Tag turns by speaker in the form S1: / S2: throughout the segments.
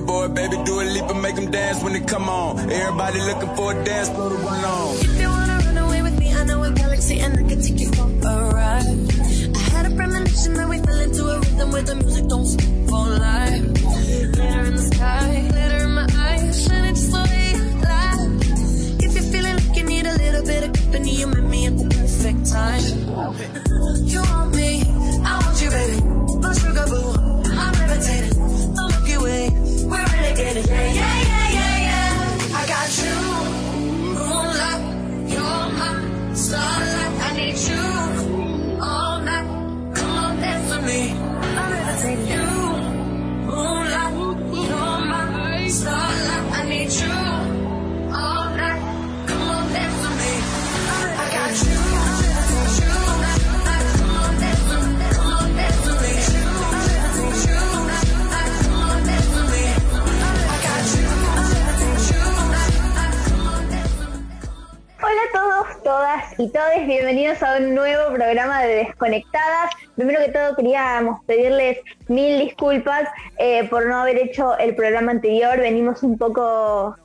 S1: billboard, baby, do a leap and make them dance when they come on. Everybody looking for a dance floor to run on.
S2: If you wanna run away with me, I know a galaxy and I can take you for a ride. I had a premonition that we fell into a rhythm where the music don't stop for life. Glitter in the sky, glitter in my eyes, shining just the way you lie. If you're feeling like you need a little bit of company, you met me at the perfect time. You want
S3: todas y todes, bienvenidos a un nuevo programa de Desconectadas. Primero que todo queríamos pedirles mil disculpas eh, por no haber hecho el programa anterior, venimos un poco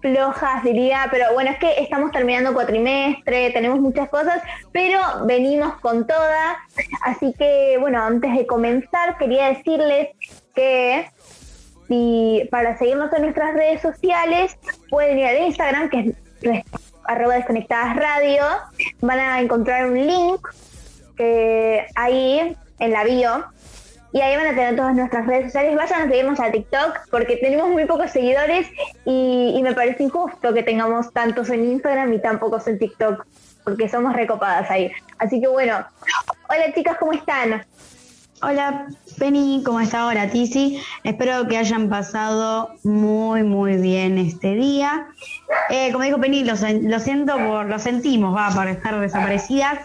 S3: flojas diría, pero bueno, es que estamos terminando cuatrimestre, tenemos muchas cosas, pero venimos con toda, así que bueno, antes de comenzar quería decirles que si para seguirnos en nuestras redes sociales pueden ir al Instagram que es arroba desconectadas radio van a encontrar un link eh, ahí en la bio y ahí van a tener todas nuestras redes sociales. Vayan a seguirnos a TikTok porque tenemos muy pocos seguidores y, y me parece injusto que tengamos tantos en Instagram y tan pocos en TikTok porque somos recopadas ahí. Así que bueno. Hola chicas ¿cómo están?
S4: Hola Penny, ¿cómo está ahora Tizi? Espero que hayan pasado muy muy bien este día. Eh, como dijo Penny, lo, siento por, lo sentimos, va, por estar desaparecidas.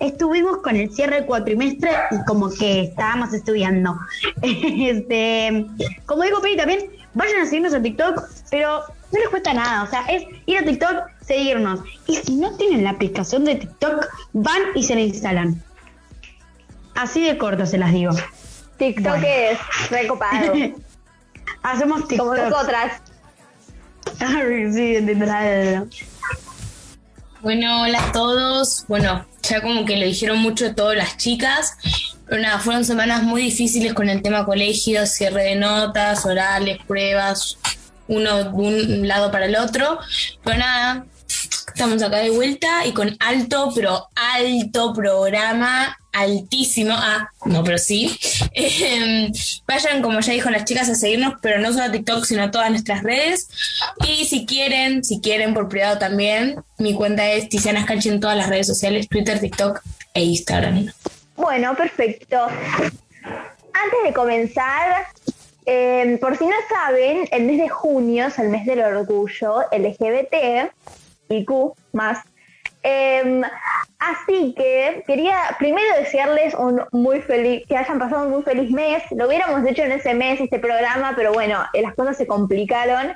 S4: Estuvimos con el cierre cuatrimestre y como que estábamos estudiando. este, como dijo Penny también, vayan a seguirnos a TikTok, pero no les cuesta nada, o sea, es ir a TikTok, seguirnos. Y si no tienen la aplicación de TikTok, van y se la instalan. Así de corto se las digo.
S3: TikTok
S4: Bueno.
S3: es recopado
S4: Hacemos TikTok.
S3: como nosotras
S4: sí, entiendo.
S5: Bueno, hola a todos. Bueno, ya como que lo dijeron mucho todas las chicas, pero nada, fueron semanas muy difíciles con el tema colegio, cierre de notas, orales, pruebas, uno de un lado para el otro. Pero nada, estamos acá de vuelta y con alto, pero alto programa, altísimo. Ah, no, pero sí. Em, vayan, como ya dijo las chicas, a seguirnos, pero no solo a TikTok, sino a todas nuestras redes. Y si quieren, si quieren por privado también, mi cuenta es Tiziana Scanchi en todas las redes sociales, Twitter, TikTok e Instagram.
S3: Bueno, perfecto. Antes de comenzar, eh, por si no saben, el mes de junio es el mes del orgullo LGBT y Q más. Eh, así que quería primero desearles un muy feliz, que hayan pasado un muy feliz mes. Lo hubiéramos hecho en ese mes, este programa, pero bueno, eh, las cosas se complicaron.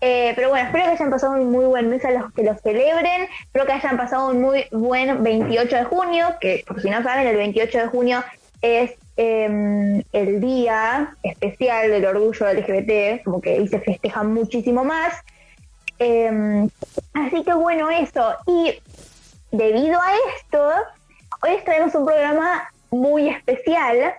S3: Eh, pero bueno, espero que hayan pasado un muy buen mes a los que lo celebren. Espero que hayan pasado un muy buen 28 de junio, que por si no saben, el 28 de junio es eh, el día especial del orgullo LGBT, como que ahí se festeja muchísimo más. Eh, así que bueno, eso. Y debido a esto, hoy les traemos un programa muy especial,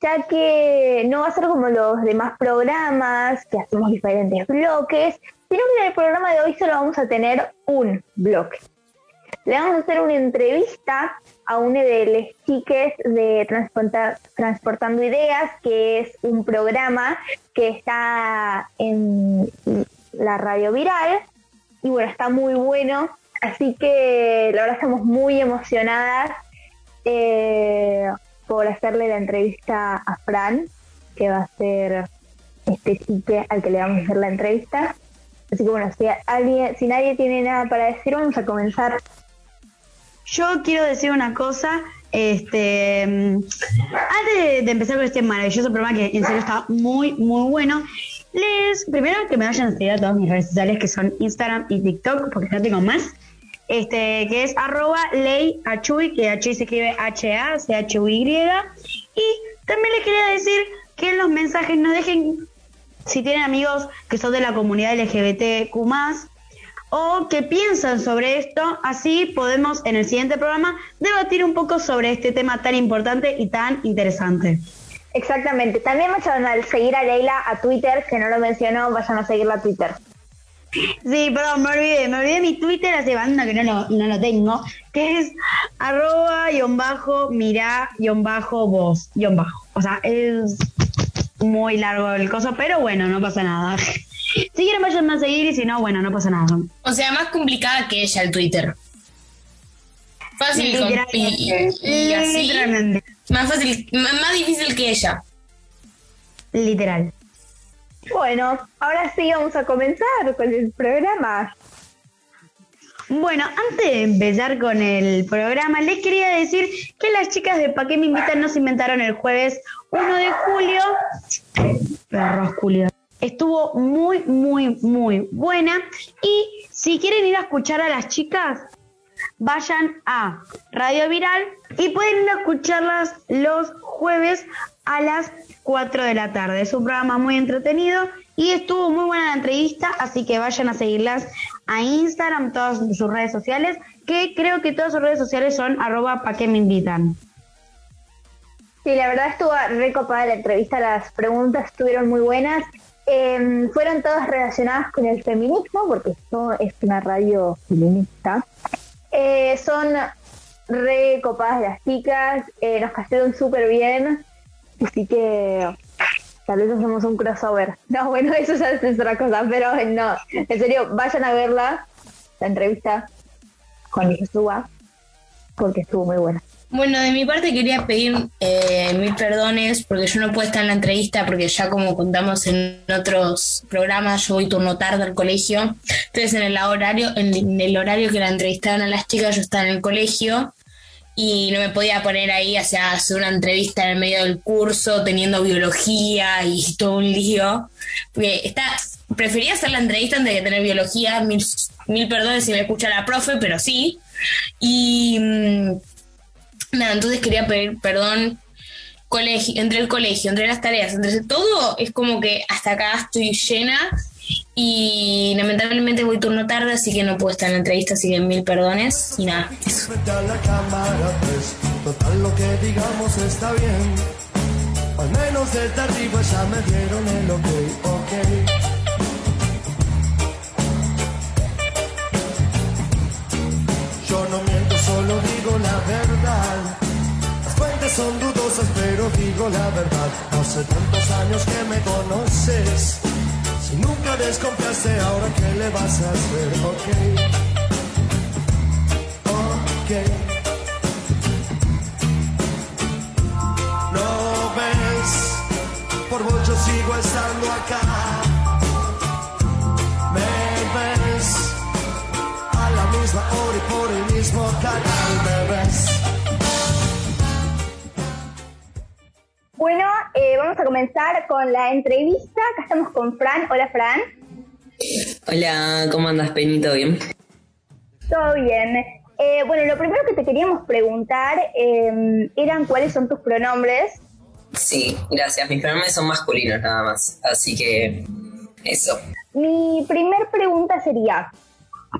S3: ya que no va a ser como los demás programas, que hacemos diferentes bloques, sino que en el programa de hoy solo vamos a tener un bloque. Le vamos a hacer una entrevista a una de las chiques de Transporta- Transportando Ideas, que es un programa que está en la radio viral. Y bueno, está muy bueno. Así que la verdad estamos muy emocionadas eh, por hacerle la entrevista a Fran, que va a ser este chique al que le vamos a hacer la entrevista. Así que bueno, si, alguien, si nadie tiene nada para decir, vamos a comenzar.
S4: Yo quiero decir una cosa. Este, antes de, de empezar con este maravilloso programa que en serio está muy, muy bueno, les primero que me vayan a seguir a todas mis redes sociales que son Instagram y TikTok, porque no tengo más. Este, que es arroba ley achuy, que H se escribe H-A, C-H-U-Y. Y también les quería decir que en los mensajes no dejen si tienen amigos que son de la comunidad LGBTQ o que piensan sobre esto, así podemos en el siguiente programa debatir un poco sobre este tema tan importante y tan interesante.
S3: Exactamente. También vayan a seguir a Leila a Twitter, que no lo mencionó, vayan a seguirla a Twitter.
S4: Sí, perdón, me olvidé, me olvidé mi Twitter hace banda que no lo, no lo tengo, que es arroba guion bajo mirá guion bajo vos guion bajo. O sea, es muy largo el coso, pero bueno, no pasa nada. Si quieren vayan a seguir y si no, bueno, no pasa nada.
S5: O sea, más complicada que ella el Twitter. Fácil y, y así. Más fácil, más difícil que ella.
S4: Literal.
S3: Bueno, ahora sí vamos a comenzar con el programa.
S4: Bueno, antes de empezar con el programa, les quería decir que las chicas de Pa' qué me invitan nos inventaron el jueves 1 de julio. Perros Julio. Estuvo muy, muy, muy buena. Y si quieren ir a escuchar a las chicas, vayan a Radio Viral y pueden ir a escucharlas los jueves a las 4 de la tarde. Es un programa muy entretenido y estuvo muy buena la entrevista, así que vayan a seguirlas a Instagram, todas sus redes sociales, que creo que todas sus redes sociales son arroba pa' que me invitan.
S3: Sí, la verdad estuvo recopada la entrevista, las preguntas estuvieron muy buenas. Em, fueron todas relacionadas con el feminismo, porque esto es una radio feminista. Eh, son recopadas las chicas, eh, nos cayeron súper bien, así que tal vez hacemos un crossover. No, bueno, eso ya es otra cosa, pero no, en serio, vayan a verla, la entrevista con suba, porque estuvo muy buena.
S5: Bueno, de mi parte quería pedir eh, mil perdones porque yo no puedo estar en la entrevista porque ya como contamos en otros programas, yo voy turno tarde al colegio. Entonces en el horario, en el horario que la entrevistaron a las chicas, yo estaba en el colegio y no me podía poner ahí, o sea, hacer una entrevista en el medio del curso, teniendo biología y todo un lío. Prefería hacer la entrevista antes de tener biología, mil, mil perdones si me escucha la profe, pero sí. Y mm, nada, entonces quería pedir perdón colegio, entre el colegio, entre las tareas, entre todo, es como que hasta acá estoy llena y lamentablemente voy turno tarde, así que no puedo estar en la entrevista, así que mil perdones y nada. Eso.
S6: Pues. Yo no miento, solo digo la verdad. Las fuentes son dudosas, pero digo la verdad. Hace tantos años que me conoces nunca desconfiaste, ahora qué le vas a hacer, ok. Ok. No ves, por mucho sigo estando acá. Me ves, a la misma hora y por el mismo canal me ves.
S3: A comenzar con la entrevista. Acá estamos con Fran. Hola, Fran.
S7: Hola, ¿cómo andas, Penito? ¿Bien?
S3: Todo bien. Eh, bueno, lo primero que te queríamos preguntar em, eran cuáles son tus pronombres.
S7: Sí, gracias. Mis pronombres son masculinos nada más. Así que eso.
S3: Mi primer pregunta sería,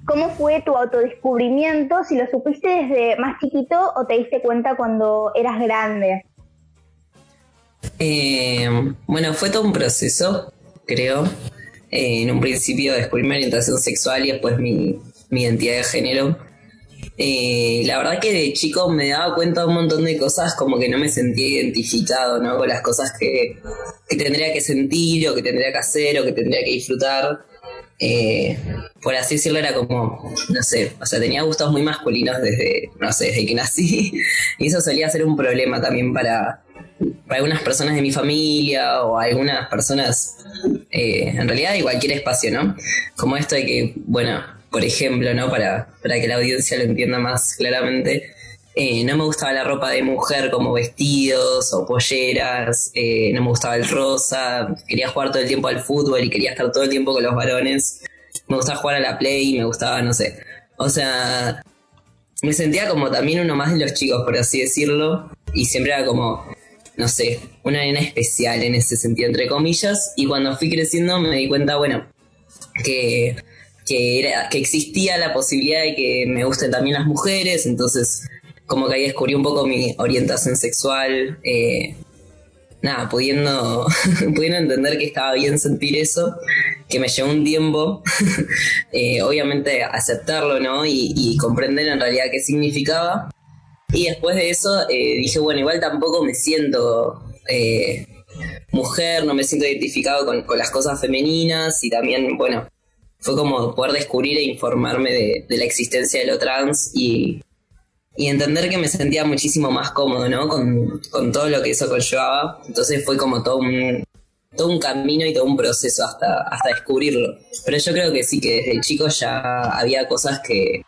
S3: ¿cómo fue tu autodescubrimiento? Si lo supiste desde más chiquito o te diste cuenta cuando eras grande.
S7: Eh, bueno, fue todo un proceso, creo. Eh, en un principio descubrí mi orientación sexual y después mi, identidad de género. Eh, la verdad que de chico me daba cuenta de un montón de cosas como que no me sentía identificado, ¿no? Con las cosas que, tendría que sentir o que tendría que hacer o que tendría que disfrutar. por así decirlo, era como, no sé, o sea, tenía gustos muy masculinos desde, no sé, desde que nací. Y eso solía ser un problema también para, para algunas personas de mi familia o algunas personas, eh, en realidad de cualquier espacio, ¿no? Como esto de que, bueno, por ejemplo, ¿no? Para, para que la audiencia lo entienda más claramente, eh, no me gustaba la ropa de mujer como vestidos o polleras, eh, no me gustaba el rosa, quería jugar todo el tiempo al fútbol y quería estar todo el tiempo con los varones, me gustaba jugar a la play, me gustaba, no sé, o sea, me sentía como también uno más de los chicos, por así decirlo, y siempre era como, no sé, una nena especial en ese sentido, entre comillas, y cuando fui creciendo me di cuenta, bueno, que, que, era, que existía la posibilidad de que me gusten también las mujeres, entonces como que ahí descubrí un poco mi orientación sexual, eh, nada, pudiendo, pudiendo entender que estaba bien sentir eso, que me llevó un tiempo, eh, obviamente aceptarlo, ¿no? Y, y, comprender en realidad qué significaba. Y después de eso eh, dije, bueno, igual tampoco me siento eh, mujer, no me siento identificado con, con, las cosas femeninas y también, bueno, fue como poder descubrir e informarme de, de la existencia de lo trans y, y entender que me sentía muchísimo más cómodo, ¿no? Con, con, todo lo que eso conllevaba. Entonces fue como todo un, todo un camino y todo un proceso hasta, hasta descubrirlo. Pero yo creo que sí, que desde chico ya había cosas que,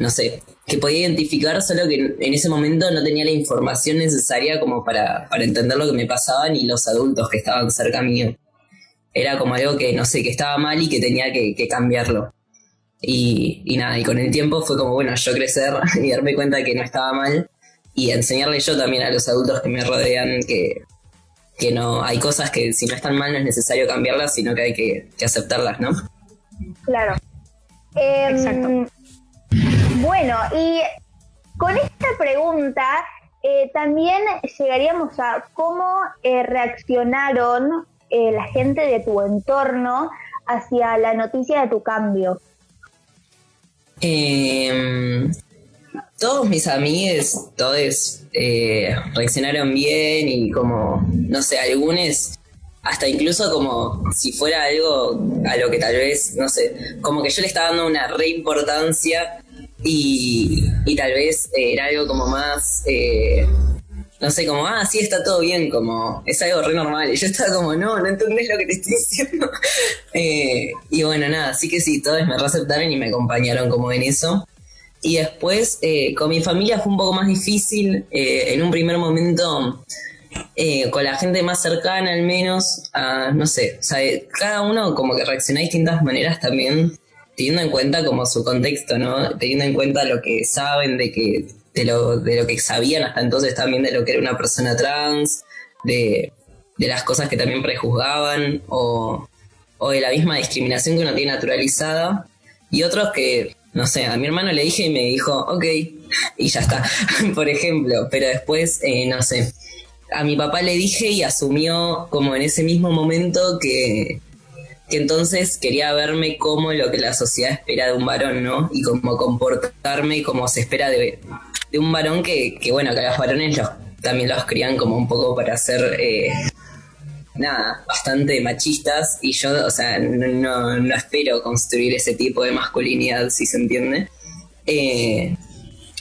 S7: no sé, que podía identificar, solo que en ese momento no tenía la información necesaria como para, para entender lo que me pasaba ni los adultos que estaban cerca mío. Era como algo que, no sé, que estaba mal y que tenía que, que cambiarlo. Y, y, nada, y con el tiempo fue como, bueno, yo crecer y darme cuenta de que no estaba mal y enseñarle yo también a los adultos que me rodean que, que no hay cosas que si no están mal no es necesario cambiarlas, sino que hay que, que aceptarlas, ¿no?
S3: Claro. Eh, Exacto. Bueno, y con esta pregunta eh, también llegaríamos a cómo eh, reaccionaron eh, la gente de tu entorno hacia la noticia de tu cambio.
S7: Eh, todos mis amigos, todos reaccionaron bien y como, no sé, algunos hasta incluso como si fuera algo a lo que tal vez, no sé, como que yo le estaba dando una reimportancia y, y tal vez eh, era algo como más, eh, no sé, como, ah, sí, está todo bien, como, es algo re normal. Y yo estaba como, no, no entendés lo que te estoy diciendo. eh, y bueno, nada, sí que sí, todos me reaceptaron y me acompañaron como en eso. Y después, eh, con mi familia fue un poco más difícil. Eh, en un primer momento, con la gente más cercana al menos, a, no sé, cada uno como que reacciona de distintas maneras también, teniendo en cuenta como su contexto, ¿no? Teniendo en cuenta lo que saben de que de lo, de lo que sabían hasta entonces también de lo que era una persona trans, de, de las cosas que también prejuzgaban o, o de la misma discriminación que uno tiene naturalizada. Y otros que no sé, a mi hermano le dije y me dijo, ok, y ya está, por ejemplo, pero después, eh, no sé, a mi papá le dije y asumió como en ese mismo momento que, que entonces quería verme como lo que la sociedad espera de un varón, ¿no? Y como comportarme como se espera de, de un varón que, que, bueno, que los varones los, también los crían como un poco para ser... Eh, nada, bastante machistas y yo, o sea, no, no, espero construir ese tipo de masculinidad, si se entiende. Eh,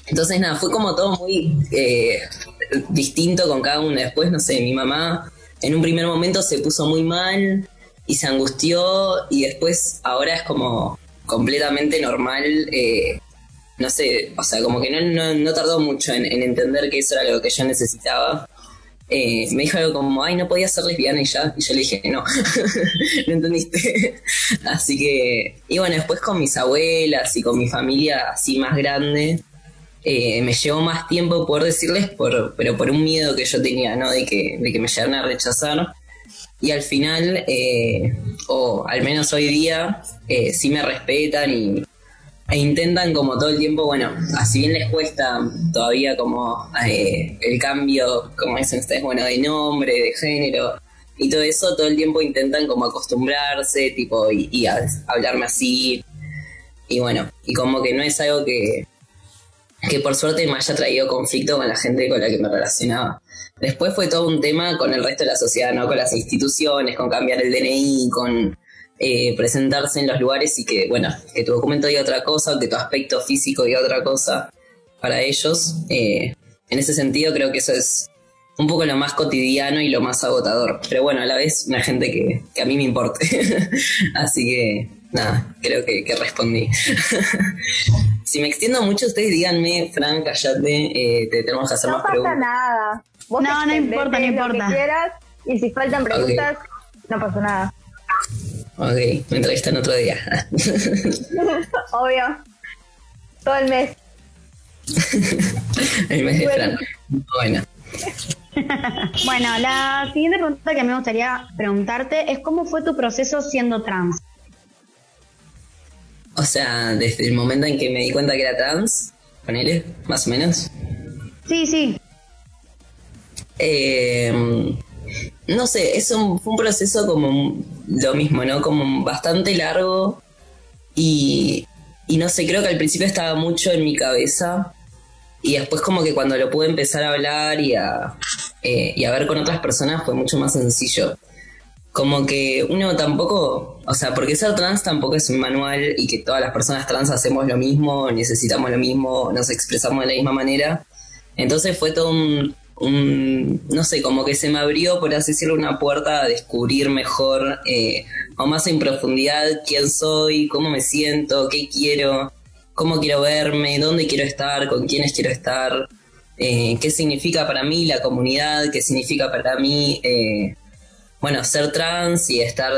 S7: entonces, nada, fue como todo muy eh, distinto con cada uno. Después, no sé, mi mamá en un primer momento se puso muy mal y se angustió y después ahora es como completamente normal. Eh, no sé, o sea, como que no, no, tardó mucho en, en entender que eso era lo que yo necesitaba eh, me dijo algo como, ay, no podía ser lesbiana y ya. Y yo le dije, no, no entendiste. así que, y bueno, después con mis abuelas y con mi familia así más grande, eh, me llevó más tiempo poder decirles, por, pero por un miedo que yo tenía, ¿no? De que, de que me llegaran a rechazar. Y al final, eh, o al menos hoy día, eh, sí me respetan y, e intentan como todo el tiempo, bueno, así bien les cuesta todavía como eh, el cambio, como dicen ustedes, bueno, de nombre, de género y todo eso, todo el tiempo intentan como acostumbrarse, tipo, y, y a, hablarme así. Y bueno, y como que no es algo que, que por suerte me haya traído conflicto con la gente con la que me relacionaba. Después fue todo un tema con el resto de la sociedad, ¿no? Con las instituciones, con cambiar el DNI, con eh, presentarse en los lugares y que, bueno, que tu documento diga otra cosa, que tu aspecto físico diga otra cosa para ellos. Eh, en ese sentido creo que eso es un poco lo más cotidiano y lo más agotador. Pero bueno, a la vez una gente que, a mí me importe. Así que, nada, creo que, que respondí. si me extiendo mucho, ustedes díganme, Fran, callate, eh, te tenemos que hacer
S3: no
S7: más preguntas.
S3: No pasa nada. Vos
S4: No, no importa, no
S3: lo
S4: importa.
S3: Que quieras, y si faltan preguntas, no pasa nada.
S7: Ok, me entrevistan otro día.
S3: Obvio. Todo el mes.
S7: El mes de Fran. Bueno.
S4: bueno, la siguiente pregunta que me gustaría preguntarte es cómo fue tu proceso siendo trans.
S7: O sea, desde el momento en que me di cuenta que era trans, ponele, más o menos.
S4: Sí, sí.
S7: Eh, no sé, es un, fue un proceso como lo mismo, ¿no? Como bastante largo y, y no sé, creo que al principio estaba mucho en mi cabeza y después como que cuando lo pude empezar a hablar y a, eh, y a ver con otras personas fue mucho más sencillo. Como que uno tampoco, o sea, porque ser trans tampoco es un manual y que todas las personas trans hacemos lo mismo, necesitamos lo mismo, nos expresamos de la misma manera. Entonces fue todo un, un, no sé, como que se me abrió, por así decirlo, una puerta a descubrir mejor eh, o más en profundidad quién soy, cómo me siento, qué quiero, cómo quiero verme, dónde quiero estar, con quiénes quiero estar, eh, qué significa para mí la comunidad, qué significa para mí, eh, bueno, ser trans y estar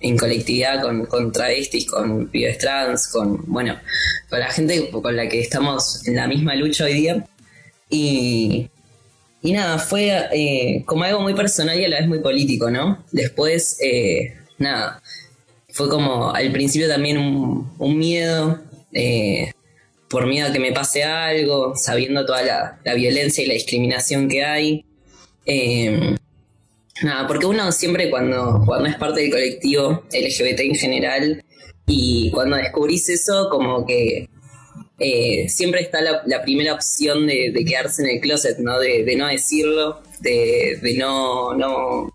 S7: en colectividad con, con travestis, con pibes trans, con, bueno, con la gente con la que estamos en la misma lucha hoy día. Y, y nada, fue eh, como algo muy personal y a la vez muy político, ¿no? Después, eh, nada, fue como al principio también un, miedo, eh, por miedo a que me pase algo, sabiendo toda la, violencia y la discriminación que hay. Nada, porque uno siempre cuando, cuando es parte del colectivo LGBT en general y cuando descubrís eso, como que eh, siempre está la, primera opción de, quedarse en el closet, ¿no? De, no decirlo, de, no, no,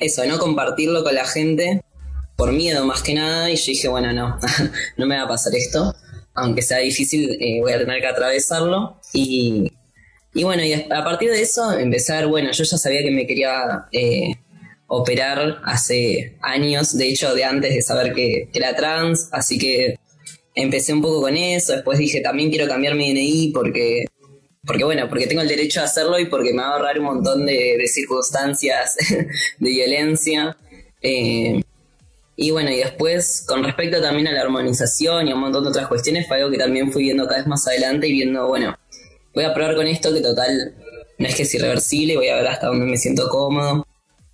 S7: eso, no compartirlo con la gente, por miedo más que nada, y yo dije, bueno, no, no me va a pasar esto, aunque sea difícil, eh, voy a tener que atravesarlo, y, y bueno, y a partir de eso empezar, bueno, yo ya sabía que me quería eh, operar hace años, de hecho de antes de saber que, era trans, así que empecé un poco con eso, después dije también quiero cambiar mi DNI porque, porque bueno, porque tengo el derecho a hacerlo y porque me va a ahorrar un montón de, circunstancias de violencia. Eh, y bueno, y después con respecto también a la armonización y a un montón de otras cuestiones, fue algo que también fui viendo cada vez más adelante y viendo, bueno, voy a probar con esto que total no es que es irreversible, voy a ver hasta dónde me siento cómodo.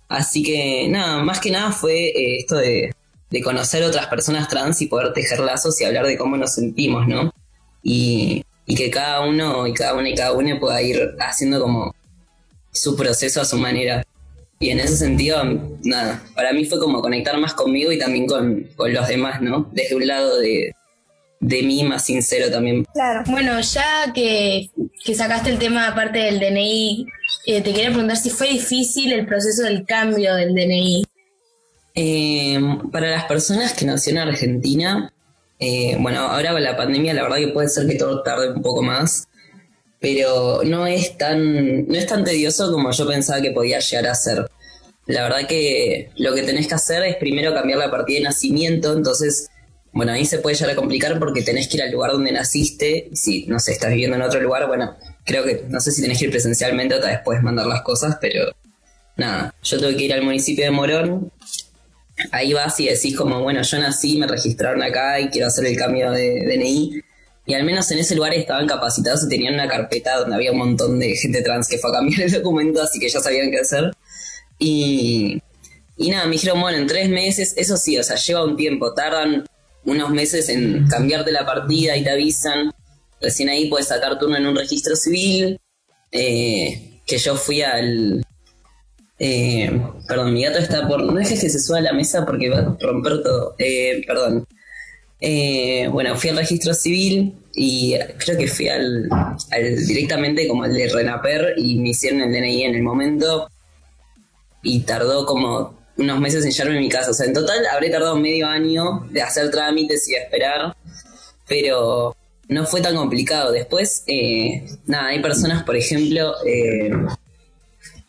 S7: Así que nada, más que nada fue eh, esto de, de conocer otras personas trans y poder tejer lazos y hablar de cómo nos sentimos, ¿no? Y, que cada uno y cada una y cada una pueda ir haciendo como su proceso a su manera. Y en ese sentido, nada, para mí fue como conectar más conmigo y también con, los demás, ¿no? Desde un lado de, mí más sincero también.
S5: Claro. Bueno, ya que, sacaste el tema aparte del DNI, eh, te quería preguntar si fue difícil el proceso del cambio del DNI.
S7: Eh, para las personas que nacieron en Argentina, eh, bueno, ahora con la pandemia la verdad que puede ser que todo tarde un poco más, pero no es tan, no es tan tedioso como yo pensaba que podía llegar a ser. La verdad que lo que tenés que hacer es primero cambiar la partida de nacimiento, entonces, bueno, ahí se puede llegar a complicar porque tenés que ir al lugar donde naciste, si, no sé, estás viviendo en otro lugar, bueno, creo que, no sé si tenés que ir presencialmente o tal vez puedes mandar las cosas, pero nada, yo tuve que ir al municipio de Morón, ahí vas y decís como, bueno, yo nací, me registraron acá y quiero hacer el cambio de DNI. Y al menos en ese lugar estaban capacitados y tenían una carpeta donde había un montón de gente trans que fue a cambiar el documento, así que ya sabían qué hacer. Y, y nada, me dijeron, bueno, en tres meses, eso sí, o sea, lleva un tiempo, tardan unos meses en cambiarte la partida y te avisan. Recién ahí puedes sacar turno en un registro civil. Eh, que yo fui al, eh, perdón, mi gato está por. No dejes que se suba a la mesa porque va a romper todo. Eh, perdón. Eh, bueno, fui al registro civil y creo que fui al, directamente como el de Renaper y me hicieron el DNI en el momento y tardó como unos meses en llevarme a mi casa. O sea, en total habré tardado medio año de hacer trámites y de esperar, pero no fue tan complicado. Después, nada, hay personas, por ejemplo,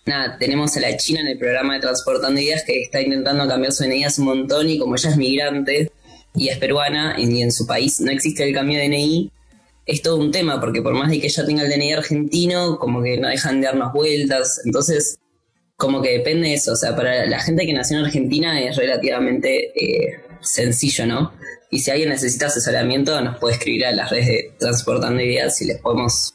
S7: nada, tenemos a la China en el programa de Transportando Ideas que está intentando cambiar su DNI hace un montón y como ella es migrante y es peruana y en su país no existe el cambio de DNI, es todo un tema porque por más de que ella tenga el DNI argentino, como que no dejan de darnos vueltas, entonces como que depende de eso, o sea, para la gente que nació en Argentina es relativamente eh, sencillo, ¿no? Y si alguien necesita asesoramiento, nos puede escribir a las redes de Transportando Ideas y les podemos,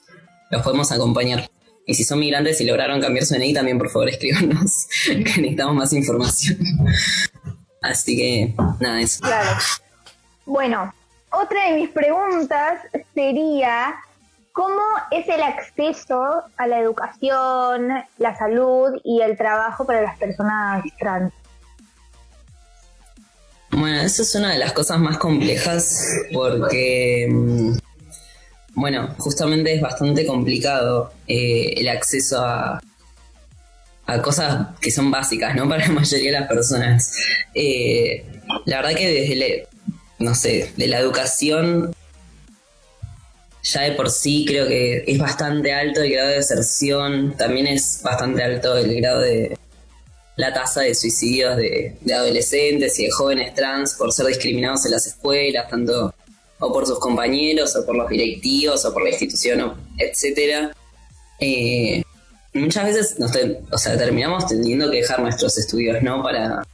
S7: los podemos acompañar. Y si son migrantes y lograron cambiar su DNI, también por favor escríbanos, que necesitamos más información. Así que, nada, eso.
S3: Claro. Bueno, otra de mis preguntas sería, ¿cómo es el acceso a la educación, la salud y el trabajo para las personas trans?
S7: Bueno, eso es una de las cosas más complejas porque, mm, bueno, justamente es bastante complicado eh, el acceso a, cosas que son básicas, ¿no? Para la mayoría de las personas. Eh, la verdad que desde, no sé, de la educación, ya de por sí creo que es bastante alto el grado de deserción, también es bastante alto el grado de la tasa de suicidios de, adolescentes y de jóvenes trans por ser discriminados en las escuelas, tanto o por sus compañeros, o por los directivos, o por la institución, etcétera. Eh, muchas veces nos terminamos teniendo que dejar nuestros estudios, ¿no? Para,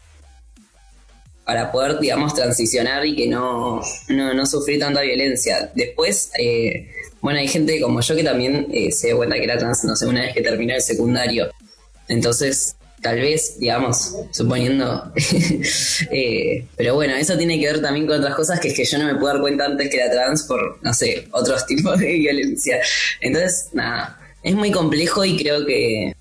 S7: para poder, digamos, transicionar y que no, no, no sufrir tanta violencia. Después, eh, bueno, hay gente como yo que también eh, se dio cuenta que era trans, no sé, una vez que terminé el secundario. Entonces, tal vez, digamos, suponiendo... eh, pero bueno, eso tiene que ver también con otras cosas, que es que yo no me puedo dar cuenta antes que era trans por, no sé, otros tipos de violencia. Entonces, nada, es muy complejo y creo que,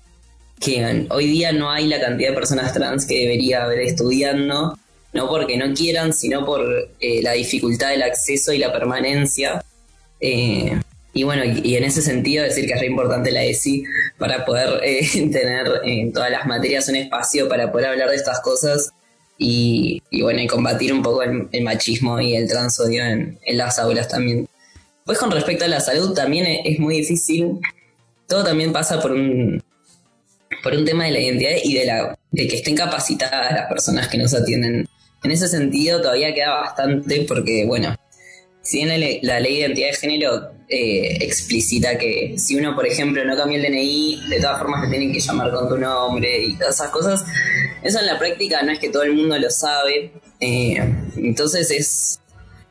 S7: que hoy día no hay la cantidad de personas trans que debería haber estudiando, no porque no quieran, sino por eh, la dificultad del acceso y la permanencia. Eh, y bueno, y, en ese sentido decir que es re importante la ESI para poder eh, tener en todas las materias un espacio para poder hablar de estas cosas y, bueno, y combatir un poco el, machismo y el transodio en, en las aulas también. Pues con respecto a la salud también es muy difícil. Todo también pasa por un, por un tema de la identidad y de, la, de que estén capacitadas las personas que nos atienden. En ese sentido todavía queda bastante porque, bueno, si bien la, le- la ley de identidad de género eh, que si uno, por ejemplo, no cambia el DNI, de todas formas te tienen que llamar con tu nombre y todas esas cosas, eso en la práctica no es que todo el mundo lo sabe. eh, entonces es,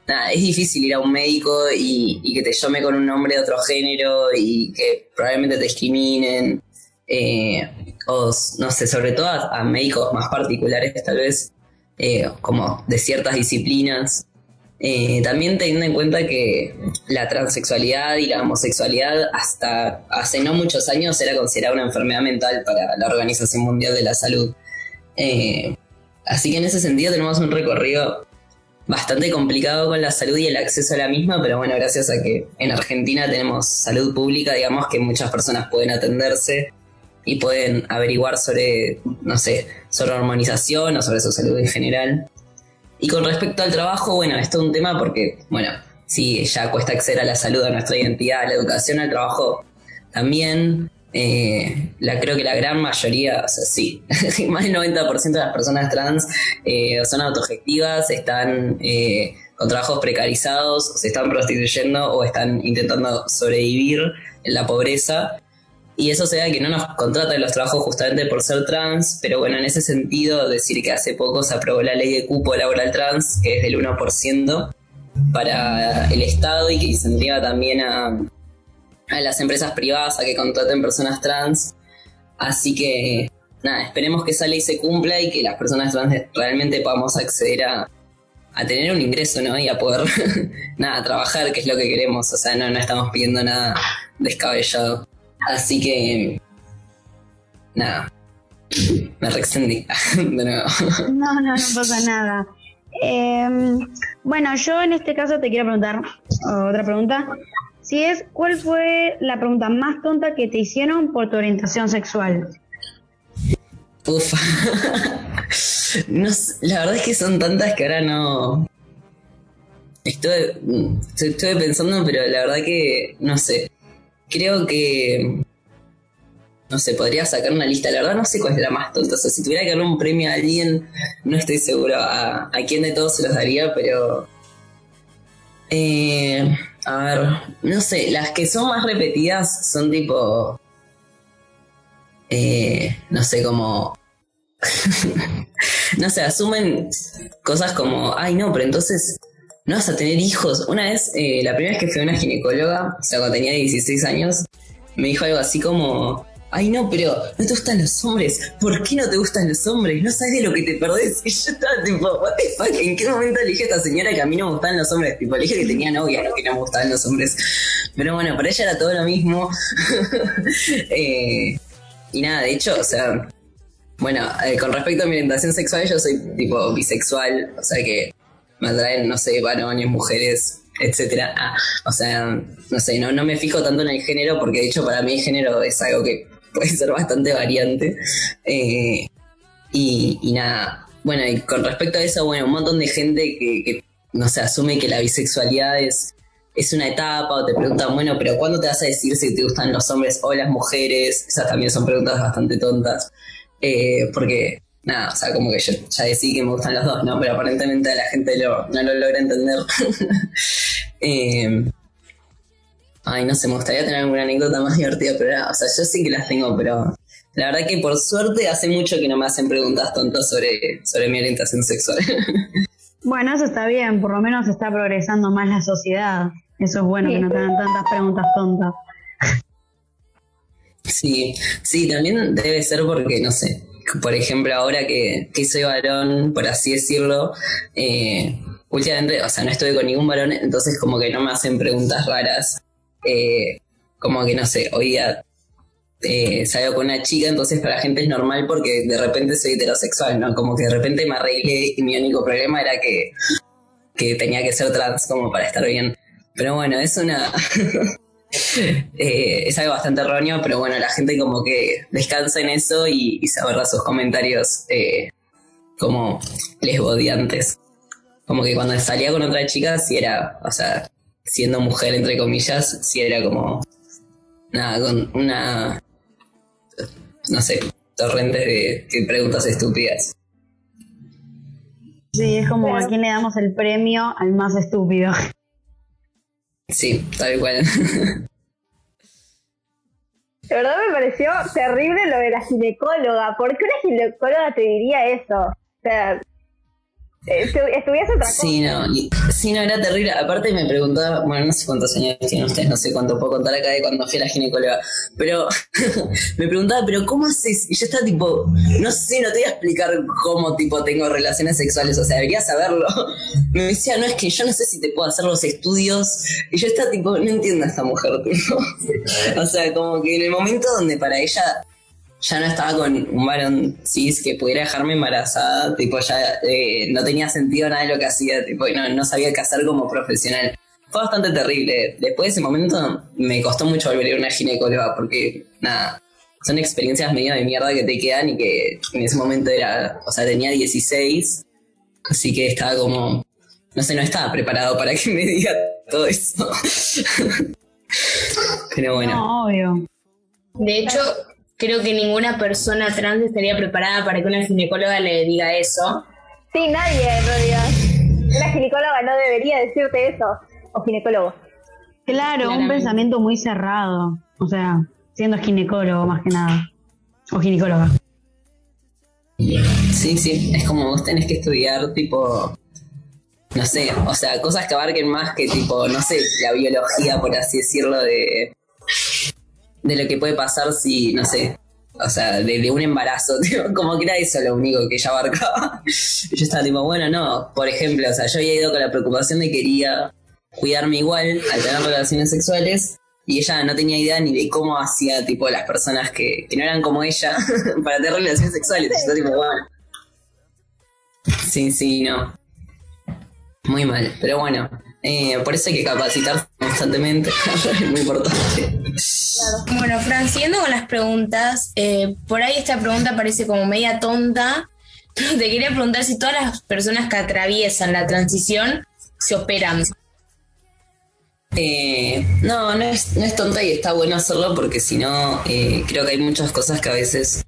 S7: nada, es difícil ir a un médico y, y que te llame con un nombre de otro género y que probablemente te discriminen. eh, o no sé, sobre todo a, a médicos más particulares tal vez, eh, como de ciertas disciplinas. Eh, también teniendo en cuenta que la transexualidad y la homosexualidad hasta hace no muchos años era considerada una enfermedad mental para la Organización Mundial de la Salud. Eh, así que en ese sentido tenemos un recorrido bastante complicado con la salud y el acceso a la misma, pero bueno, gracias a que en Argentina tenemos salud pública, digamos que muchas personas pueden atenderse y pueden averiguar sobre, no sé, sobre hormonización o sobre su salud en general. Y con respecto al trabajo, bueno, esto es un tema porque, bueno, sí, ya cuesta acceder a la salud, a nuestra identidad, a la educación, al trabajo también. eh, la, creo que la gran mayoría, o sea, sí, más del 90% de las personas trans eh, son autogestivas, están eh, con trabajos precarizados, se están prostituyendo o están intentando sobrevivir en la pobreza. Y eso se da que no nos contratan los trabajos justamente por ser trans, pero bueno, en ese sentido, decir que hace poco se aprobó la ley de cupo laboral trans, que es del 1% para el Estado y que incentiva también a, a las empresas privadas a que contraten personas trans. Así que, nada, esperemos que esa ley se cumpla y que las personas trans realmente podamos acceder a, a tener un ingreso, ¿no? Y a poder, nada, trabajar, que es lo que queremos. O sea, no, no estamos pidiendo nada descabellado. Así que, nada, me reextendí de nuevo.
S4: No, no, no pasa nada. Eh, bueno, yo en este caso te quiero preguntar otra pregunta. Si es, ¿cuál fue la pregunta más tonta que te hicieron por tu orientación sexual?
S7: No sé, la verdad es que son tantas que ahora no. Estuve, estuve pensando, pero la verdad que no sé. Creo que. No sé, podría sacar una lista. La verdad no sé cuál es la más tonta. O si tuviera que darle un premio a alguien, no estoy seguro a, a quién de todos se los daría, pero. Eh, a ver, no sé, las que son más repetidas son tipo. Eh, no sé, como no sé, asumen cosas como, ay no, pero entonces no vas a tener hijos. Una vez, eh, la primera vez que fui a una ginecóloga, o sea, cuando tenía 16 años, me dijo algo así como, ay no, pero no te gustan los hombres, ¿por qué no te gustan los hombres? No sabes de lo que te perdés. Y yo estaba tipo, what the fuck, ¿en qué momento le dije a esta señora que a mí no me gustaban los hombres? Tipo, le dije que tenía novia, no que no me gustaban los hombres. Pero bueno, para ella era todo lo mismo. Eh, y nada, de hecho, o sea, bueno, eh, con respecto a mi orientación sexual, yo soy tipo bisexual, o sea que me atraen, no sé, varones, mujeres, etcétera. Ah, o sea, no sé, no, no me fijo tanto en el género porque de hecho para mí el género es algo que puede ser bastante variante. Eh, y, nada, bueno, y con respecto a eso, bueno, un montón de gente que, que no sé, asume que la bisexualidad es, es una etapa o te preguntan, bueno, pero ¿cuándo te vas a decir si te gustan los hombres o las mujeres? Esas también son preguntas bastante tontas. Eh, porque, nada, o sea, como que yo ya decí que me gustan los dos, ¿no? Pero aparentemente a la gente lo- no lo logra entender. Eh, ay, no sé, me gustaría tener alguna anécdota más divertida, pero nada, o sea, yo sí que las tengo, pero la verdad que por suerte hace mucho que no me hacen preguntas tontas sobre, sobre mi orientación sexual.
S4: Bueno, eso está bien, por lo menos está progresando más la sociedad. Eso es bueno,
S3: Sí.
S4: que no te hagan tantas preguntas tontas.
S7: Sí, sí, también debe ser porque, no sé, por ejemplo, ahora que, que soy varón, por así decirlo, eh, últimamente, o sea, no estuve con ningún varón, entonces como que no me hacen preguntas raras. Eh, como que, no sé, día eh, salgo con una chica, entonces para la gente es normal porque de repente soy heterosexual, ¿no? Como que de repente me arreglé y mi único problema era que, que tenía que ser trans como para estar bien. Pero bueno, es una... Eh, es algo bastante erróneo, pero bueno, la gente como que descansa en eso y, y se ahorra sus comentarios eh, como lesbodiantes. Como que cuando salía con otra chica, si era, o sea, siendo mujer, entre comillas, si era como, nada, con una, no sé, torrente de, de preguntas estúpidas.
S4: Sí, es como
S3: Pero-
S4: a quién le damos el premio al más estúpido.
S7: Sí, tal cual.
S3: De verdad me pareció terrible lo de la ginecóloga. ¿Por qué una ginecóloga te diría eso? O sea, estuviese otra cosa.
S7: Sí, no, y- sí, no, era terrible. Aparte me preguntaba, bueno, no sé cuántos años tienen ustedes, no sé cuánto puedo contar acá de cuando fui a la ginecóloga, pero me preguntaba, pero ¿cómo haces? Y yo estaba tipo, no sé, no te voy a explicar cómo tipo tengo relaciones sexuales, o sea, deberías saberlo. Me decía, no, es que yo no sé si te puedo hacer los estudios. Y yo estaba tipo, no entiendo a esta mujer, tipo. o sea, como que en el momento donde para ella ya no estaba con un varón cis que pudiera dejarme embarazada, tipo ya eh, no tenía sentido nada de lo que hacía, tipo, y no, no sabía qué hacer como profesional. Fue bastante terrible. Después de ese momento me costó mucho volver a ir a una ginecóloga porque, nada, son experiencias medio de mierda que te quedan y que en ese momento era, o sea, tenía 16, así que estaba como, no sé, no estaba preparado para que me diga todo eso. Pero bueno.
S4: No, obvio.
S5: De hecho, creo que ninguna persona trans estaría preparada para que una ginecóloga le diga eso.
S3: Sí, nadie en realidad. Una ginecóloga no debería decirte eso. O ginecólogo.
S4: Claro, un pensamiento muy cerrado. O sea, siendo ginecólogo más que nada. O ginecóloga.
S7: Sí, sí, es como vos tenés que estudiar tipo, no sé, o sea, cosas que abarquen más que tipo, no sé, la biología, por así decirlo, de, de lo que puede pasar si, no sé, o sea, de, un embarazo, como que era eso lo único que ella abarcaba. Yo estaba tipo, bueno, no, por ejemplo, o sea, yo había ido con la preocupación de que quería cuidarme igual al tener relaciones sexuales y ella no tenía idea ni de cómo hacía tipo las personas que, que no eran como ella para tener relaciones sexuales. Yo estaba tipo, bueno. Sí, sí, no. Muy mal, pero bueno, eh, por eso hay que capacitarse constantemente, es muy importante.
S5: Bueno, Fran, siguiendo con las preguntas, eh, por ahí esta pregunta parece como media tonta, te quería preguntar si todas las personas que atraviesan la transición se operan.
S7: Eh, no, no es, no es tonta y está bueno hacerlo porque si no, eh, creo que hay muchas cosas que a veces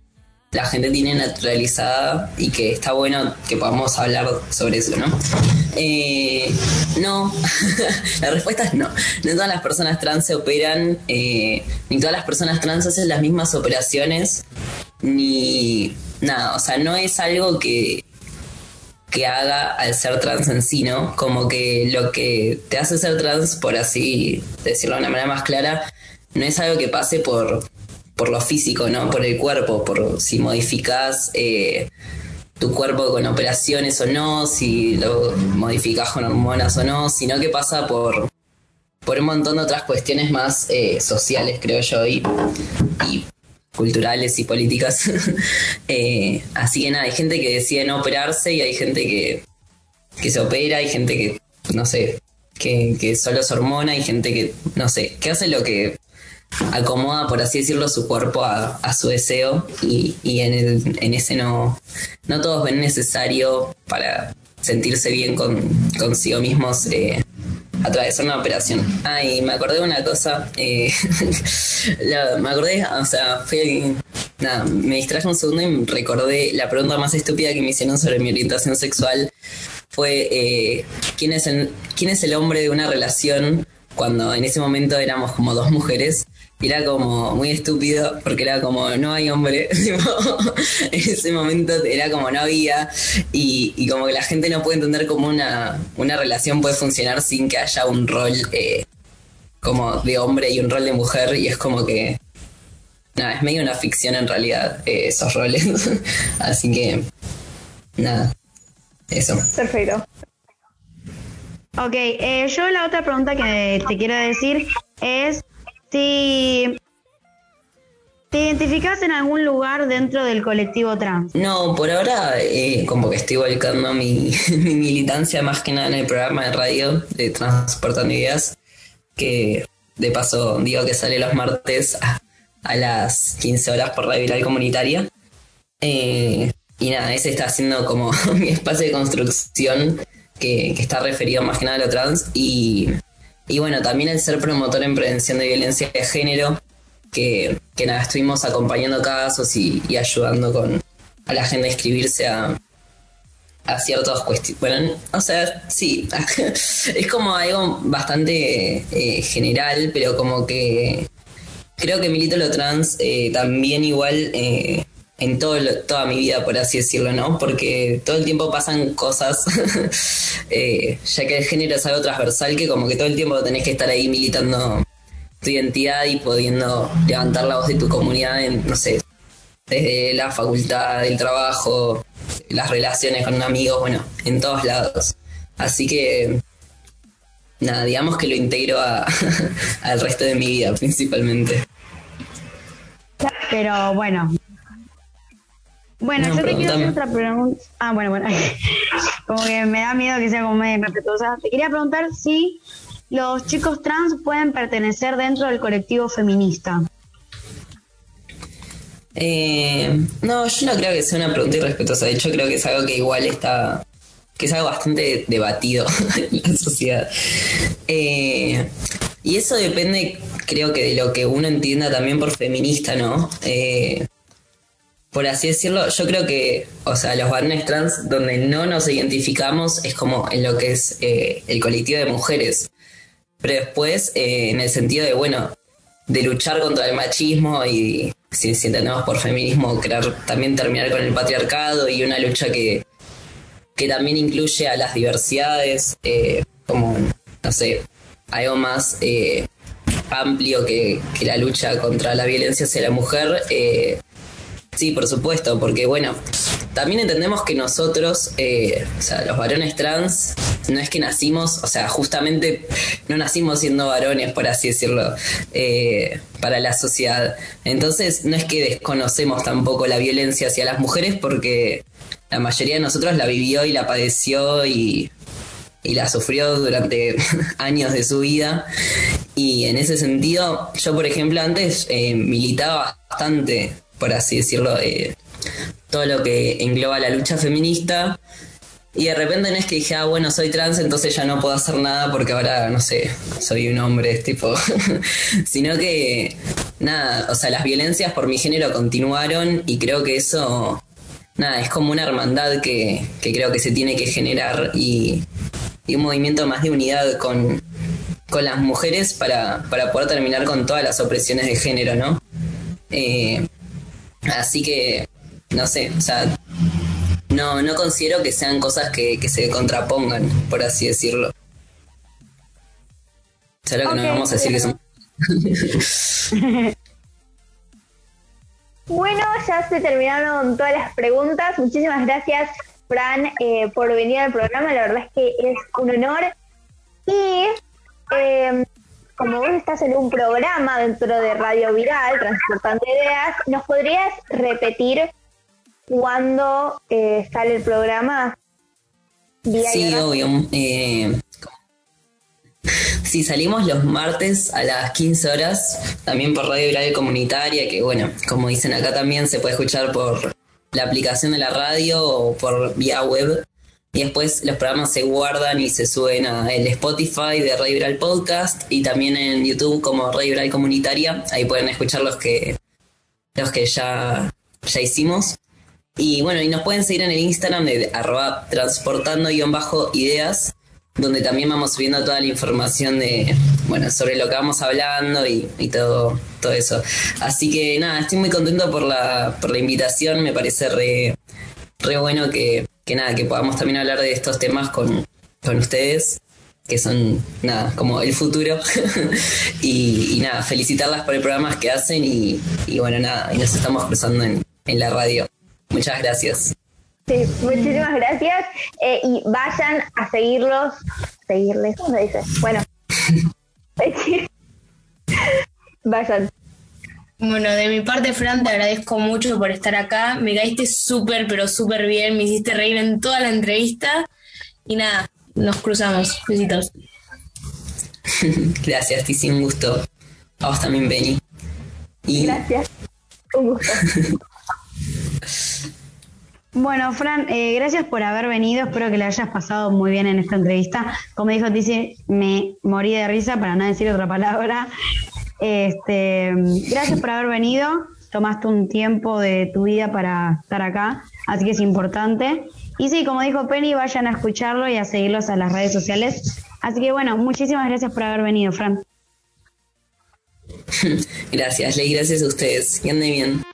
S7: la gente tiene naturalizada y que está bueno que podamos hablar sobre eso, ¿no? Eh, no, la respuesta es no. No todas las personas trans se operan, eh, ni todas las personas trans hacen las mismas operaciones, ni nada, o sea, no es algo que, que haga al ser trans en sí, ¿no? Como que lo que te hace ser trans, por así decirlo de una manera más clara, no es algo que pase por, por lo físico, ¿no? Por el cuerpo, por si modificás eh, tu cuerpo con operaciones o no, si lo modificás con hormonas o no, sino que pasa por, por un montón de otras cuestiones más eh, sociales, creo yo, y, y culturales y políticas. Eh, así que nada, hay gente que decide no operarse y hay gente que, que se opera, hay gente que, no sé, que, que solo es hormona, hay gente que, no sé, que hace lo que acomoda, por así decirlo, su cuerpo a, su deseo y, y en, el, en ese no, no todos ven necesario para sentirse bien con, consigo mismos eh, atravesar una operación. Ay, me acordé de una cosa, eh, me acordé, o sea, fue, nada, me distraje un segundo y recordé la pregunta más estúpida que me hicieron sobre mi orientación sexual fue eh, ¿quién, es el, quién es el hombre de una relación cuando en ese momento éramos como dos mujeres. Era como muy estúpido porque era como no hay hombre. en ese momento era como no había. Y, y como que la gente no puede entender cómo una, una relación puede funcionar sin que haya un rol eh, como de hombre y un rol de mujer. Y es como que. Nada, es medio una ficción en realidad eh, esos roles. Así que. Nada. Eso.
S3: Perfecto.
S4: Ok, eh, yo la otra pregunta que te quiero decir es si te identificas en algún lugar dentro del colectivo trans.
S7: No, por ahora eh, como que estoy volcando mi, mi militancia más que nada en el programa de radio de Transportando Ideas, que de paso digo que sale los martes a, a las 15 horas por Radio Viral Comunitaria. Eh, y nada, ese está siendo como mi espacio de construcción que, que está referido más que nada a lo trans. Y, y bueno, también el ser promotor en prevención de violencia de género, que, que nada, estuvimos acompañando casos y, ayudando con a la gente a inscribirse a, a ciertas cuestiones. Bueno, o sea, sí, es como algo bastante eh, general, pero como que creo que milito lo trans eh, también igual eh, en todo lo- toda mi vida, por así decirlo, ¿no? Porque todo el tiempo pasan cosas, eh, ya que el género es algo transversal que como que todo el tiempo tenés que estar ahí militando tu identidad y pudiendo levantar la voz de tu comunidad en, no sé, desde la facultad, el trabajo, las relaciones con amigos, bueno, en todos lados. Así que, nada, digamos que lo integro a- al resto de mi vida principalmente.
S4: Pero bueno. Bueno,
S7: No,
S4: yo te quiero hacer otra pregunta. Ah, bueno, bueno. Como que me da miedo que sea como medio irrespetuosa. Te quería preguntar si los chicos trans pueden pertenecer dentro del colectivo feminista.
S7: Eh, no, yo no creo que sea una pregunta irrespetuosa. De hecho, creo que es algo que igual está. que es algo bastante debatido en la sociedad. Eh, y eso depende, creo que de lo que uno entienda también por feminista, ¿no? Eh, por así decirlo, yo creo que, o sea, los varones trans, donde no nos identificamos, es como en lo que es eh, el colectivo de mujeres. Pero después, eh, en el sentido de, bueno, de luchar contra el machismo y, si, si entendemos por feminismo, querer también terminar con el patriarcado y una lucha que, que también incluye a las diversidades, eh, como, no sé, algo más eh, amplio que, que la lucha contra la violencia hacia la mujer. Sí, por supuesto, porque bueno, también entendemos que nosotros, eh, o sea, los varones trans, no es que nacimos, o sea, justamente no nacimos siendo varones, por así decirlo, eh, para la sociedad. Entonces, no es que desconocemos tampoco la violencia hacia las mujeres, porque la mayoría de nosotros la vivió y la padeció y, y la sufrió durante años de su vida. Y en ese sentido, yo por ejemplo antes eh, militaba bastante, por así decirlo, eh, todo lo que engloba la lucha feminista. Y de repente no es que dije, ah, bueno, soy trans, entonces ya no puedo hacer nada porque ahora, no sé, soy un hombre, tipo. Sino que, nada, o sea, las violencias por mi género continuaron y creo que eso, nada, es como una hermandad que, que creo que se tiene que generar y, y un movimiento más de unidad con, con las mujeres para, para poder terminar con todas las opresiones de género, ¿no? Eh, así que, no sé, o sea, no, no considero que sean cosas que, que se contrapongan, por así decirlo. Solo que
S3: Ok,
S7: no vamos a decir que son
S3: Bueno, ya se terminaron todas las preguntas. Muchísimas gracias, Fran, eh, por venir al programa. La verdad es que es un honor. Y eh, como vos estás en un programa dentro de Radio Viral, Transportando Ideas, ¿nos podrías repetir cuándo eh, sale el programa? Día
S7: Sí, obvio. Eh, sí, salimos los martes a las 15 horas, también por Radio Viral Comunitaria, que bueno, como dicen acá también se puede escuchar por la aplicación de la radio o por vía web. Y después los programas se guardan y se suben a el Spotify de Radio Viral Podcast y también en YouTube como Radio Viral Comunitaria. Ahí pueden escuchar los que los que ya, ya hicimos. Y bueno, y nos pueden seguir en el Instagram de arroba transportando-ideas, donde también vamos subiendo toda la información de, bueno, sobre lo que vamos hablando y, todo, todo eso. Así que nada, estoy muy contento por la, por la invitación, me parece re, re bueno que, que nada, que podamos también hablar de estos temas con, con ustedes, que son nada, como el futuro. y, y nada, felicitarlas por el programa que hacen y, y bueno, nada, y nos estamos cruzando en, en la radio. Muchas gracias.
S3: Sí, muchísimas gracias. Eh, y vayan a seguirlos. Seguirles, ¿cómo se dice? Bueno. vayan.
S5: Bueno, de mi parte, Fran, te agradezco mucho por estar acá. Me caíste súper, pero súper bien. Me hiciste reír en toda la entrevista. Y nada, nos cruzamos. Besitos.
S7: Gracias, Tizi, un gusto. A vos también, Benny. Y
S3: Gracias. Un gusto.
S4: Bueno, Fran, eh, gracias por haber venido. Espero que le hayas pasado muy bien en esta entrevista. Como dijo Tizi, me morí de risa para no decir otra palabra. Este, gracias por haber venido. Tomaste un tiempo de tu vida para estar acá, así que es importante. Y sí, como dijo Penny, vayan a escucharlo y a seguirlos a las redes sociales. Así que bueno, muchísimas gracias por haber venido, Fran.
S7: gracias, Ley, gracias a ustedes. Que anden bien.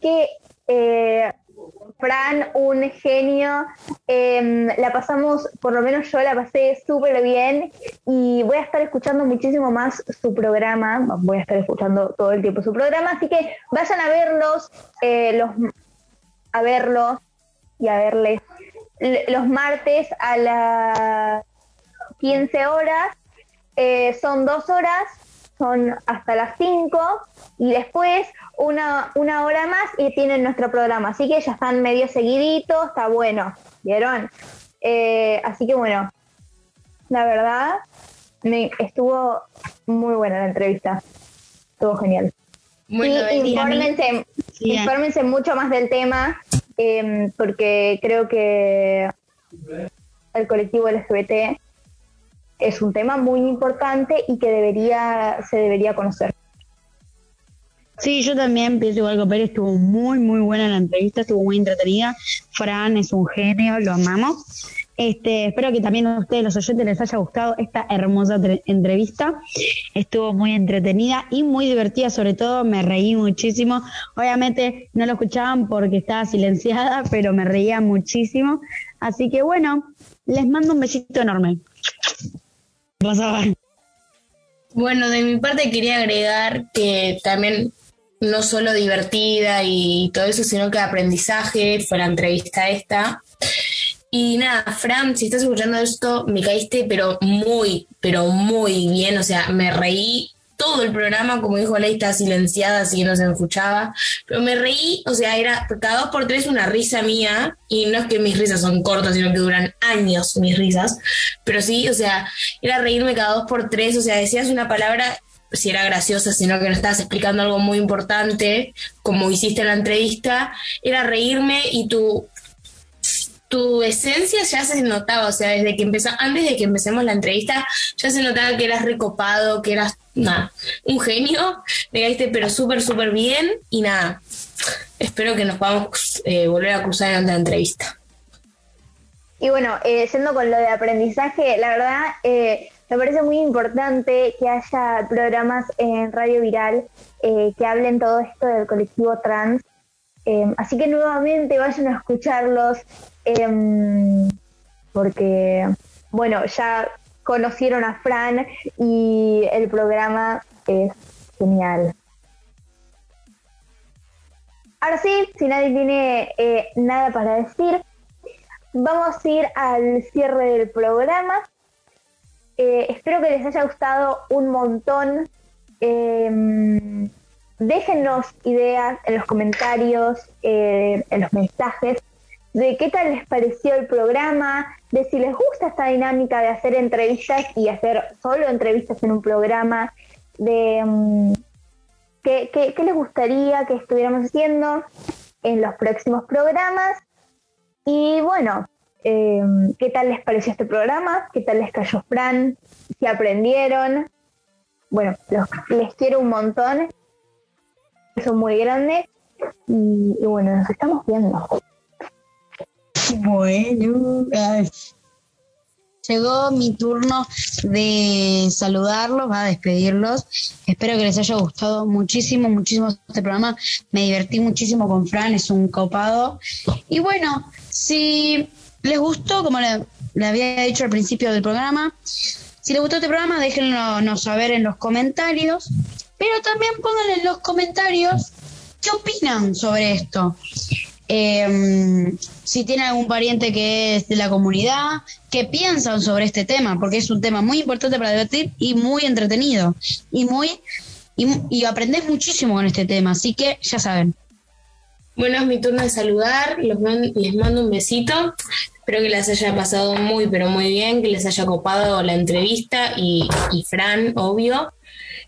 S3: Que eh, Fran, un genio. Em, la pasamos, por lo menos yo la pasé súper bien y voy a estar escuchando muchísimo más su programa. Voy a estar escuchando todo el tiempo su programa, así que vayan a verlos, eh, los, a verlos y a verles los martes a las 15 horas. Eh, son dos horas, son hasta las 5 y después una, una hora más y tienen nuestro programa. Así que ya están medio seguiditos, está bueno, ¿vieron? Eh, así que bueno, la verdad, me estuvo muy buena la entrevista. Estuvo genial.
S5: Bueno,
S3: y infórmense,
S4: Sí,
S3: infórmense mucho más del tema, eh, porque creo que el colectivo LGBT es un tema muy importante y que debería se debería conocer.
S4: Sí, yo también pienso igual que Pérez, estuvo muy, muy buena la entrevista, estuvo muy entretenida. Fran es un genio, lo amamos. Este, espero que también a ustedes, los oyentes, les haya gustado esta hermosa tre- entrevista. Estuvo muy entretenida y muy divertida, sobre todo me reí muchísimo. Obviamente no lo escuchaban porque estaba silenciada, pero me reía muchísimo. Así que bueno, les mando un besito enorme. Ver.
S5: Bueno, de mi parte quería agregar que también no solo divertida y todo eso, sino que aprendizaje fue la entrevista esta. Y nada, Fran, si estás escuchando esto, me caíste, pero muy, pero muy bien. O sea, me reí todo el programa, como dijo Ley, está silenciada, así que no se me escuchaba. Pero me reí, o sea, era cada dos por tres una risa mía. Y no es que mis risas son cortas, sino que duran años mis risas. Pero sí, o sea, era reírme cada dos por tres. O sea, decías una palabra si era graciosa, sino que no estabas explicando algo muy importante, como hiciste en la entrevista, era reírme y tu, tu esencia ya se notaba, o sea, desde que empezó, antes de que empecemos la entrevista, ya se notaba que eras recopado, que eras, nada, un genio, le caíste pero súper, súper bien y nada, espero que nos podamos eh, volver a cruzar en otra entrevista.
S3: Y bueno, eh, con lo de aprendizaje, la verdad eh, me parece muy importante que haya programas en Radio Viral eh, que hablen todo esto del colectivo trans. Eh, así que nuevamente vayan a escucharlos em, porque, bueno, ya conocieron a Fran y el programa es genial. Ahora sí, si nadie tiene eh, nada para decir, vamos a ir al cierre del programa. Eh, espero que les haya gustado un montón. Eh, déjennos ideas en los comentarios, eh, en los mensajes, de qué tal les pareció el programa, de si les gusta esta dinámica de hacer entrevistas y hacer solo entrevistas en un programa, de qué, qué- qué les gustaría que estuviéramos haciendo en los próximos programas. Y bueno, eh, ¿qué tal les pareció este programa? ¿Qué tal les cayó Fran? ¿Si aprendieron? Bueno, les quiero un montón. Son muy grandes. Y, bueno, nos estamos viendo.
S4: Bueno, llegó mi turno de saludarlos, a despedirlos. Espero que les haya gustado muchísimo, muchísimo este programa. Me divertí muchísimo con Fran, es un copado. Y bueno, si les gustó, como le, había dicho al principio del programa, si les gustó este programa, déjenlo saber en los comentarios. Pero también pongan en los comentarios qué opinan sobre esto. Eh, si tienen algún pariente que es de la comunidad, qué piensan sobre este tema, porque es un tema muy importante para debatir y muy entretenido. Y muy y, y aprendés muchísimo con este tema, así que ya saben.
S5: Bueno, es mi turno de saludar, los man- les mando un besito. Espero que les haya pasado muy, pero muy bien, que les haya copado la entrevista y, Fran, obvio.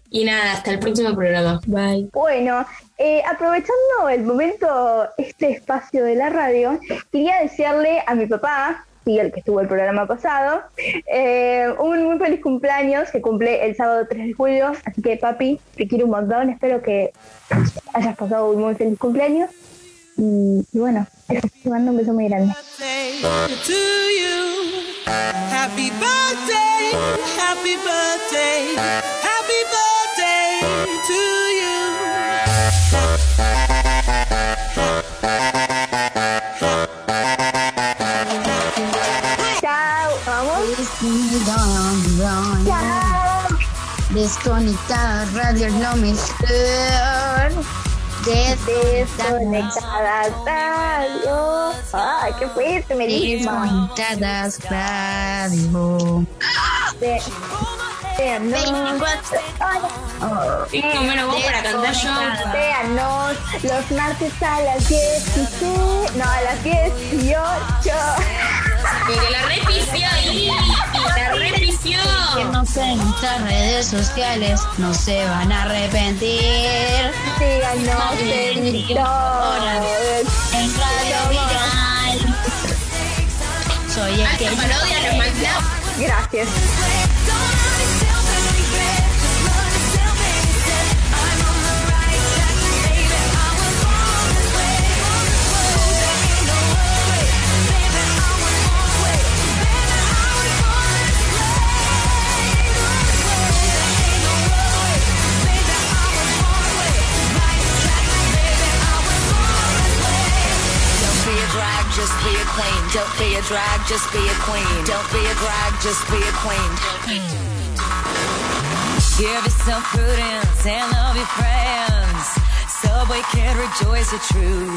S5: Y nada, hasta el próximo programa. Bye.
S3: Bueno, eh, aprovechando el momento, este espacio de la radio, quería desearle a mi papá, sí, el que estuvo el programa pasado, eh, un muy feliz cumpleaños que cumple el sábado 3 de julio. Así que, papi, te quiero un montón. Espero que hayas pasado un muy feliz cumpleaños. Y, y bueno, eso, te mando un beso muy grande.
S8: Happy birthday, happy birthday, happy birthday to you.
S3: Chao, vamos. Chao.
S4: Desconectada radio es lo mejor.
S3: Desconectadas radio. Ay, qué fuerte, me.
S4: Desconectadas radio.
S3: De, véanos.
S5: Tengo menos voz para cantar yo.
S3: Véanos los martes a las 16. No, a las 18.
S5: Y que la repifió ahí. La repifió.
S4: Síguenos en nuestras redes sociales, no se van a arrepentir.
S3: Síganos en.
S4: En Radio Viral. Soy el que.
S3: Gracias.
S9: Drag, just be a queen. Don't be a drag, just be a queen. Give yourself prudence and love your friends. Subway can rejoice the truth.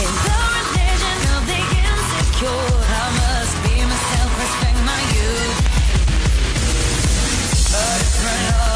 S9: In the religion of the insecure, I must be myself, respect my youth. A different